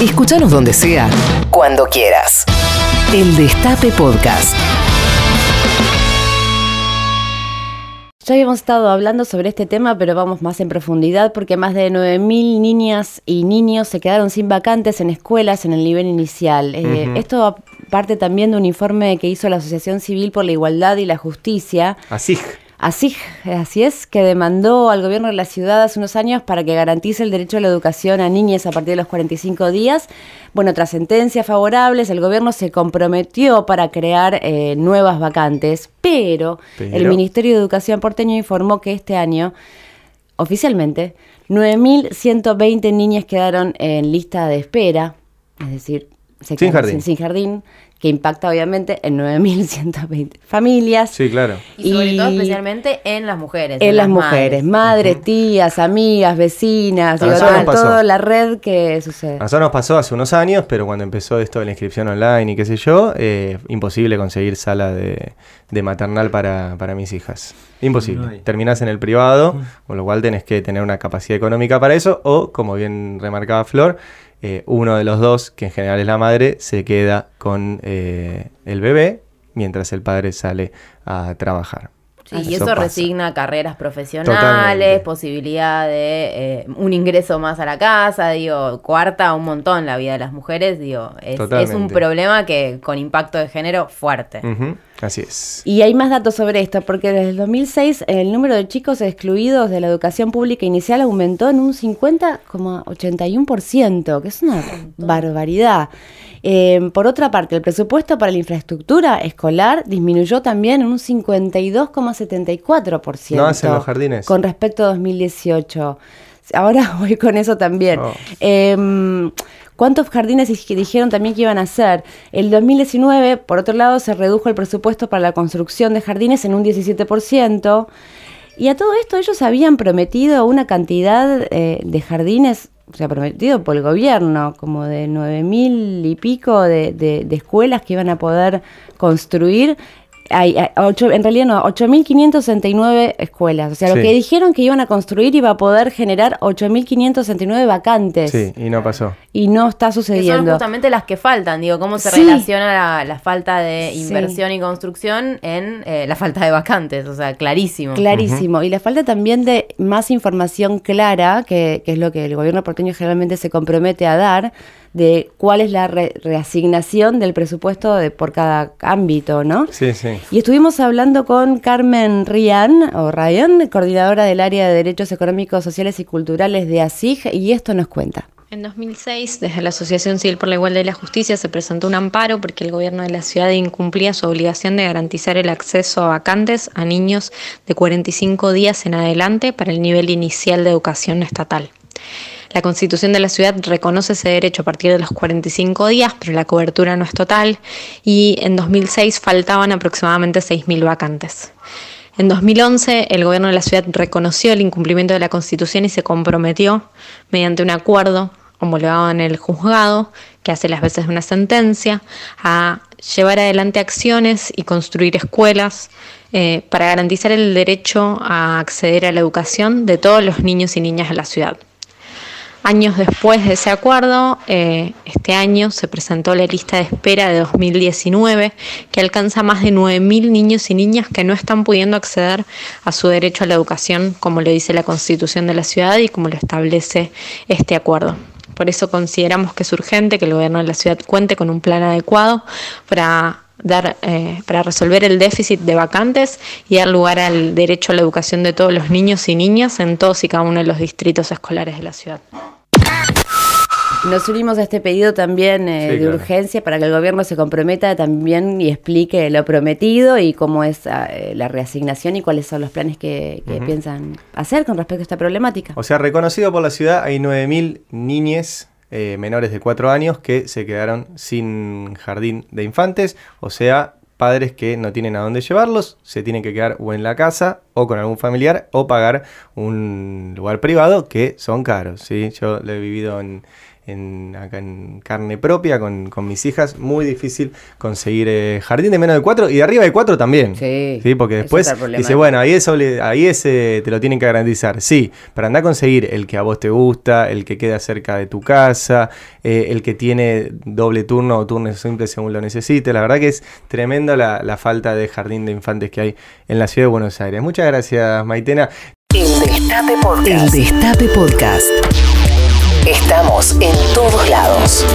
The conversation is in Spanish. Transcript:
Escúchanos donde sea, cuando quieras. El Destape Podcast. Ya habíamos estado hablando sobre este tema, pero vamos más en profundidad porque más de 9.000 niñas y niños se quedaron sin vacantes en escuelas en el nivel inicial. Eh, esto parte también de un informe que hizo la Asociación Civil por la Igualdad y la Justicia. Así. Así, así es, que demandó al gobierno de la ciudad hace unos años para que garantice el derecho a la educación a niñas a partir de los 45 días. Bueno, tras sentencias favorables, el gobierno se comprometió para crear eh, nuevas vacantes, pero, el Ministerio de Educación porteño informó que este año, oficialmente, 9.120 niñas quedaron en lista de espera, es decir, se sin jardín. sin jardín que impacta obviamente en 9.120 familias. Sí, claro. Y sobre todo especialmente en las mujeres. En, las, mujeres, madres, tías, amigas, vecinas, digo, toda, la red que sucede. A nosotros nos pasó hace unos años, pero cuando empezó esto de la inscripción online y qué sé yo, eh, imposible conseguir sala de, maternal para, mis hijas. Imposible. Terminás en el privado, con lo cual tenés que tener una capacidad económica para eso, o, como bien remarcaba Flor, eh, uno de los dos, que en general es la madre, se queda con eh, el bebé mientras el padre sale a trabajar. y eso, resigna carreras profesionales, posibilidad de eh, un ingreso más a la casa, digo, cuarta un montón la vida de las mujeres, digo, es, un problema que con impacto de género fuerte. Así es. Y hay más datos sobre esto, porque desde el 2006 el número de chicos excluidos de la educación pública inicial aumentó en un 50,81%, que es una barbaridad. Eh, por otra parte, el presupuesto para la infraestructura escolar disminuyó también en un 52,74%. No hacen los jardines. Con respecto a 2018. Ahora voy con eso también. Oh. Em, ¿Cuántos jardines dijeron también que iban a hacer? El 2019, por otro lado, se redujo el presupuesto para la construcción de jardines en un 17%. Y a todo esto ellos habían prometido una cantidad eh, de jardines, o sea, prometido por el gobierno, como de nueve mil y pico de, de escuelas que iban a poder construir hay, en realidad no, 8.569 escuelas. O sea, lo que dijeron que iban a construir iba a poder generar 8.569 vacantes. Sí, y no pasó. Y no está sucediendo. son justamente las que faltan. Digo, ¿cómo se relaciona la, falta de inversión y construcción en eh, la falta de vacantes? O sea, clarísimo. Clarísimo. Y la falta también de más información clara, que, que es lo que el gobierno porteño generalmente se compromete a dar de cuál es la reasignación del presupuesto de, por cada ámbito, ¿no? Sí, sí. Y estuvimos hablando con Carmen Rian, o Ryan, coordinadora del área de Derechos Económicos, Sociales y Culturales de ASIG, y esto nos cuenta. En 2006, desde la Asociación Civil por la Igualdad y la Justicia se presentó un amparo porque el gobierno de la ciudad incumplía su obligación de garantizar el acceso a vacantes a niños de 45 días en adelante para el nivel inicial de educación estatal. La Constitución de la ciudad reconoce ese derecho a partir de los 45 días, pero la cobertura no es total y en 2006 faltaban aproximadamente 6.000 vacantes. En 2011, el gobierno de la ciudad reconoció el incumplimiento de la Constitución y se comprometió, mediante un acuerdo homologado en el juzgado, que hace las veces de una sentencia, a llevar adelante acciones y construir escuelas eh, para garantizar el derecho a acceder a la educación de todos los niños y niñas de la ciudad. Años después de ese acuerdo, eh, este año se presentó la lista de espera de 2019, que alcanza más de 9.000 niños y niñas que no están pudiendo acceder a su derecho a la educación, como lo dice la Constitución de la ciudad y como lo establece este acuerdo. Por eso consideramos que es urgente que el gobierno de la ciudad cuente con un plan adecuado para dar eh, para resolver el déficit de vacantes y dar lugar al derecho a la educación de todos los niños y niñas en todos y cada uno de los distritos escolares de la ciudad. Nos unimos a este pedido también eh, de urgencia para que el gobierno se comprometa también y explique lo prometido y cómo es ah, eh, la reasignación y cuáles son los planes que, piensan hacer con respecto a esta problemática. O sea, reconocido por la ciudad, hay 9.000 niñes eh, menores de 4 años que se quedaron sin jardín de infantes, o sea, padres que no tienen a dónde llevarlos, se tienen que quedar o en la casa o con algún familiar o pagar un lugar privado que son caros, ¿sí? Yo lo he vivido en en, acá en carne propia con, mis hijas, muy difícil conseguir eh, jardín de menos de cuatro y de arriba de cuatro también. Sí. ¿sí? Porque después dice, bueno, ahí, eso, ahí ese te lo tienen que garantizar. Sí, para andar a conseguir el que a vos te gusta, el que queda cerca de tu casa, eh, el que tiene doble turno o turno simple según lo necesite. La verdad que es tremenda la, la falta de jardín de infantes que hay en la ciudad de Buenos Aires. Muchas gracias, Maitena. El Destape Podcast. El Destape Podcast. Estamos en todos lados.